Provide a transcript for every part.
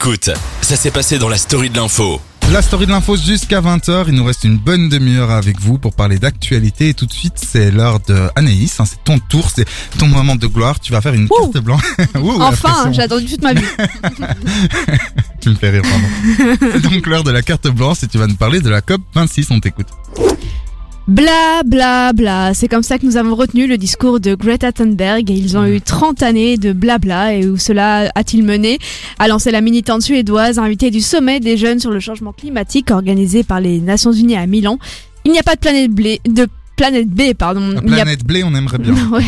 Écoute, ça s'est passé dans la story de l'info. La story de l'info jusqu'à 20h. Il nous reste une bonne demi-heure avec vous pour parler d'actualité. Et tout de suite, c'est l'heure de Anaïs. hein, c'est ton tour, c'est ton moment de gloire. Tu vas faire une Ouh. carte blanche. Ouh, Enfin, j'ai attendu toute ma vie. Tu me fais rire, pardon. c'est donc l'heure de la carte blanche et tu vas nous parler de la COP 26. On t'écoute. Bla bla bla, c'est comme ça que nous avons retenu le discours de Greta Thunberg. Ils ont eu 30 années de blabla et où cela a-t-il mené à lancer la militante suédoise invitée du sommet des jeunes sur le changement climatique organisé par les Nations Unies à Milan. Il n'y a pas de planète blé, de planète B, pardon. La a planète blé, on aimerait bien. Ouais.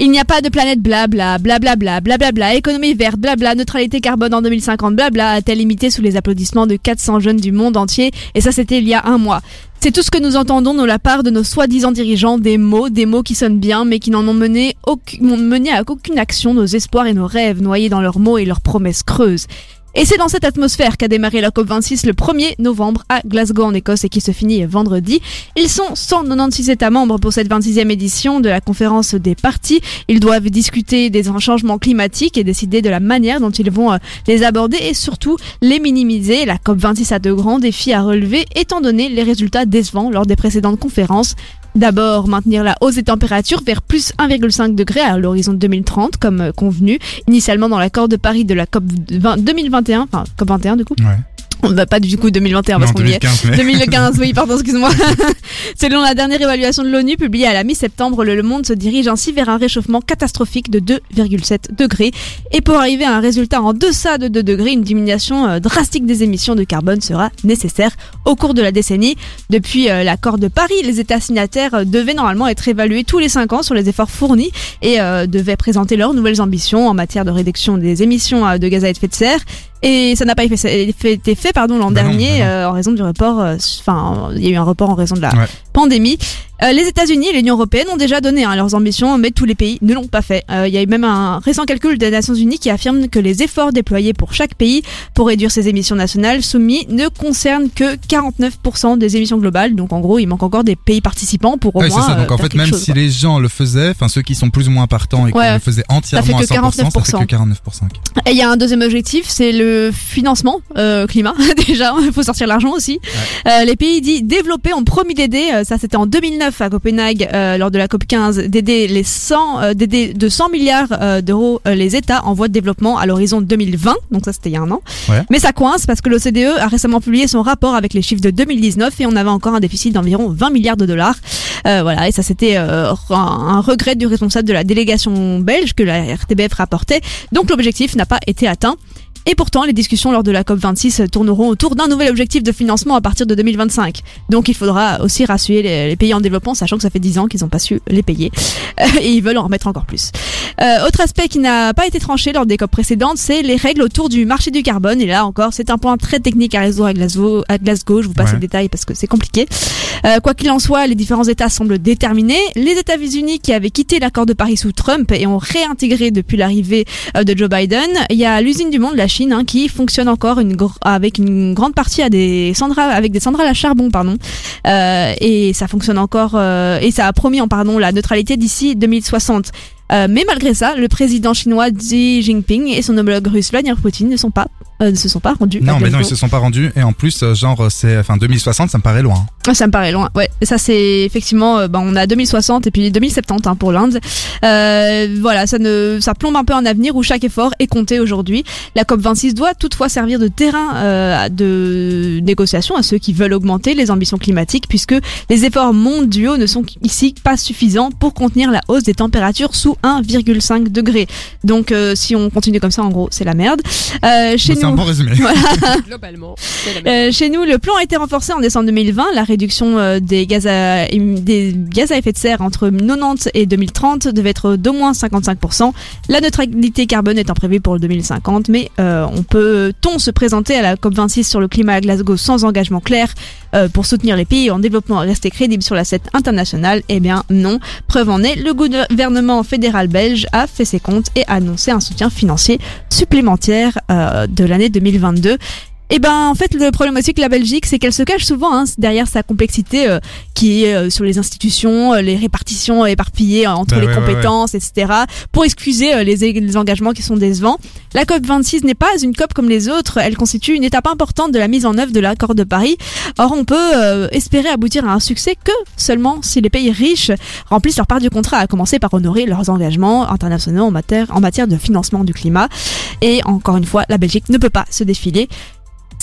Il n'y a pas de planète blabla, blablabla, blablabla, économie verte, blabla, neutralité carbone en 2050, blabla, a-t-elle imité sous les applaudissements de 400 jeunes du monde entier. Et ça, c'était il y a un mois. C'est tout ce que nous entendons de la part de nos soi-disant dirigeants, des mots, des mots qui sonnent bien, mais qui n'en ont mené, aucun- n'ont mené à aucune action nos espoirs et nos rêves. Noyés dans leurs mots et leurs promesses creuses. Et c'est dans cette atmosphère qu'a démarré la COP26 le 1er novembre à Glasgow en Écosse et qui se finit vendredi. Ils sont 196 États membres pour cette 26e édition de la conférence des partis. Ils doivent discuter des changements climatiques et décider de la manière dont ils vont euh, les aborder et surtout les minimiser. La COP26 a de grands défis à relever étant donné les résultats décevants lors des précédentes conférences. D'abord, maintenir la hausse des températures vers plus 1,5 degré à l'horizon 2030, comme euh, convenu, initialement dans l'accord de Paris de la COP 20 2021, enfin COP 21 du coup. Ouais. On va pas du coup 2021 Non, parce qu'on y est. 2015, mais. 2015, oui, pardon, excuse-moi. Selon la dernière évaluation de l'ONU publiée à la mi-septembre, le Le Monde se dirige ainsi vers un réchauffement catastrophique de 2,7 degrés. Et pour arriver à un résultat en deçà de 2 degrés, une diminution euh, drastique des émissions de carbone sera nécessaire au cours de la décennie. Depuis euh, l'accord de Paris, les États signataires euh, devaient normalement être évalués tous les 5 ans sur les efforts fournis et euh, devaient présenter leurs nouvelles ambitions en matière de réduction des émissions de gaz à effet de serre. Et ça n'a pas été fait, fait- été fait pardon l'an Bah non, dernier bah non. euh, en raison du report. euh, Enfin, il y a eu un report en raison de la Ouais. pandémie. Euh, les États-Unis et l'Union européenne ont déjà donné hein, leurs ambitions, mais tous les pays ne l'ont pas fait. Euh, Il y a eu même un récent calcul des Nations Unies qui affirme que les efforts déployés pour chaque pays pour réduire ses émissions nationales soumis ne concernent que 49% des émissions globales. Donc en gros, il manque encore des pays participants pour au Ouais, c'est moins. ça. Donc euh, en faire fait, même chose, si quoi. les gens le faisaient, enfin ceux qui sont plus ou moins partants et qui Ouais. le faisaient entièrement fait que à 100%, ça fait 49%. que 49%. Et il y a un deuxième objectif, c'est le financement euh, climat. Déjà, il faut sortir l'argent aussi. Euh, les pays dits développés ont promis d'aider. euh, ça, c'était en 2009 à Copenhague euh, lors de la COP 15, d'aider les 100, euh, d'aider de 100 milliards euh, d'euros euh, les États en voie de développement à l'horizon 2020. Donc ça, c'était il y a un an. Ouais. Mais ça coince parce que l'OCDE a récemment publié son rapport avec les chiffres de 2019 et on avait encore un déficit d'environ 20 milliards de dollars. Euh, voilà, et ça c'était euh, un, un regret du responsable de la délégation belge que la RTBF rapportait. Donc l'objectif n'a pas été atteint. Et pourtant, les discussions lors de la COP26 tourneront autour d'un nouvel objectif de financement à partir de 2025. Donc il faudra aussi rassurer les, les pays en développement, sachant que ça fait 10 ans qu'ils n'ont pas su les payer. Et ils veulent en remettre encore plus. Euh, autre aspect qui n'a pas été tranché lors des COP précédentes, c'est les règles autour du marché du carbone. Et là encore, c'est un point très technique à résoudre à Glasgow. À Glasgow. Je vous passe Ouais. les détails parce que c'est compliqué. Euh, quoi qu'il en soit, les différents États semblent déterminés. Les États-Unis qui avaient quitté l'accord de Paris sous Trump et ont réintégré depuis l'arrivée euh, de Joe Biden. Il y a l'usine du monde, la Chine, hein, qui fonctionne encore avec une grande partie à des centrales, avec des centrales à charbon, pardon. Euh, et ça fonctionne encore euh, et ça a promis, en pardon, la neutralité d'ici 2060. Euh, mais malgré ça, le président chinois Xi Jinping et son homologue russe Vladimir Poutine ne sont pas, euh, ne se sont pas rendus. Non, mais non, ils se sont pas rendus. Et en plus, euh, genre, c'est, enfin, 2060, ça me paraît loin. Ah, Ça me paraît loin. Ouais, ça c'est effectivement, euh, bah, on a 2060 et puis 2070 hein, pour l'Inde. Euh, voilà, ça ne, ça plombe un peu un avenir où chaque effort est compté aujourd'hui. La COP 26 doit toutefois servir de terrain euh, de négociation à ceux qui veulent augmenter les ambitions climatiques, puisque les efforts mondiaux ne sont ici pas suffisants pour contenir la hausse des températures sous 1,5 degré. Donc, euh, si on continue comme ça, en gros, c'est la merde. Euh, chez Bah, c'est un nous. bon résumé. Globalement, la. Euh, chez nous, le plan a été renforcé en décembre 2020. La réduction euh, des, gaz à, des gaz à effet de serre entre 90 et 2030 devait être d'au moins 55%. La neutralité carbone étant prévue pour le 2050, mais euh, on peut-on se présenter à la COP26 sur le climat à Glasgow sans engagement clair pour soutenir les pays en développement et rester crédibles sur la scène internationale? Eh bien non. Preuve en est, le gouvernement fédéral belge a fait ses comptes et a annoncé un soutien financier supplémentaire euh, de l'année 2022. Et ben en fait le problème aussi que la Belgique, c'est qu'elle se cache souvent hein, derrière sa complexité euh, qui est euh, sur les institutions, euh, les répartitions éparpillées entre Bah les ouais, ouais, compétences, etc. Pour excuser euh, les, les engagements qui sont décevants. La COP 26 n'est pas une COP comme les autres. Elle constitue une étape importante de la mise en œuvre de l'accord de Paris. Or on peut euh, espérer aboutir à un succès que seulement si les pays riches remplissent leur part du contrat, à commencer par honorer leurs engagements internationaux en matière, en matière de financement du climat. Et encore une fois, la Belgique ne peut pas se défiler.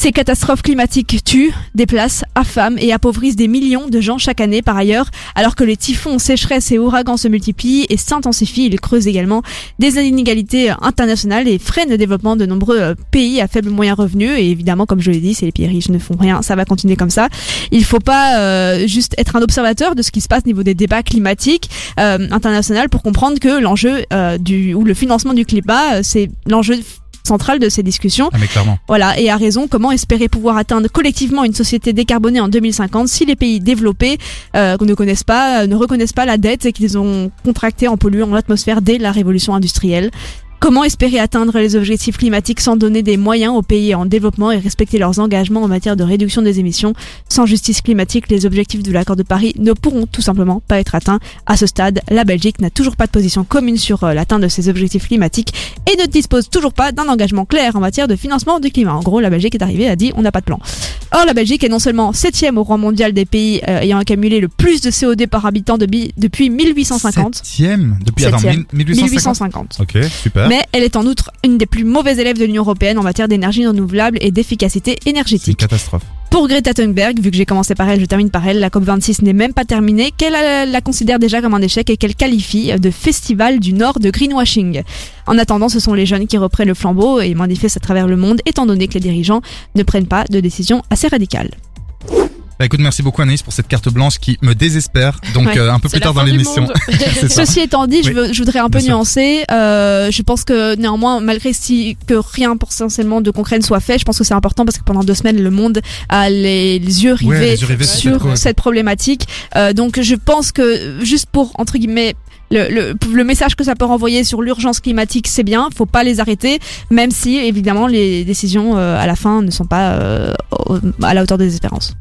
Ces catastrophes climatiques tuent, déplacent, affament et appauvrissent des millions de gens chaque année par ailleurs, alors que les typhons, sécheresses et ouragans se multiplient et s'intensifient, ils creusent également des inégalités internationales et freinent le développement de nombreux euh, pays à faible moyen revenu. Et évidemment, comme je l'ai dit, si les pays riches ne font rien, ça va continuer comme ça. Il faut pas euh, juste être un observateur de ce qui se passe au niveau des débats climatiques euh, internationaux pour comprendre que l'enjeu euh, du ou le financement du climat, euh, c'est l'enjeu central de ces discussions. Ah mais clairement. Voilà, et à raison, comment espérer pouvoir atteindre collectivement une société décarbonée en 2050 si les pays développés euh, ne connaissent pas, euh, ne reconnaissent pas la dette qu'ils ont contractée en polluant l'atmosphère dès la révolution industrielle? Comment espérer atteindre les objectifs climatiques sans donner des moyens aux pays en développement et respecter leurs engagements en matière de réduction des émissions? Sans justice climatique, les objectifs de l'accord de Paris ne pourront tout simplement pas être atteints. À ce stade, la Belgique n'a toujours pas de position commune sur euh, l'atteinte de ses objectifs climatiques et ne dispose toujours pas d'un engagement clair en matière de financement du climat. En gros, la Belgique est arrivée et a dit on n'a pas de plan. Or, la Belgique est non seulement septième au rang mondial des pays euh, ayant accumulé le plus de CO2 par habitant de bi- depuis 1850. Septième? Depuis attends, Septième. 1850. 1850. Ok, super. Mais elle est en outre une des plus mauvaises élèves de l'Union européenne en matière d'énergie renouvelable et d'efficacité C'est une énergétique. catastrophe. Pour Greta Thunberg, vu que j'ai commencé par elle, je termine par elle, la COP26 n'est même pas terminée, qu'elle la considère déjà comme un échec et qu'elle qualifie de festival du Nord de greenwashing. En attendant, ce sont les jeunes qui reprennent le flambeau et manifestent à travers le monde, étant donné que les dirigeants ne prennent pas de décisions assez radicales. Bah écoute, merci beaucoup Anaïs pour cette carte blanche qui me désespère. Donc Ouais. euh, un peu plus tard dans l'émission. Ceci étant dit, je, veux- je voudrais un peu nuancer. Euh, je pense que néanmoins, malgré si que rien potentiellement de concret ne soit fait, je pense que c'est important parce que pendant deux semaines, le monde a les, les yeux Ouais, rivés les yeux rivés sur sur cette problématique. Euh, donc, je pense que juste pour entre guillemets le, le, le message que ça peut renvoyer sur l'urgence climatique, c'est bien. Faut pas les arrêter, même si évidemment les décisions euh, à la fin ne sont pas euh, à la hauteur des espérances.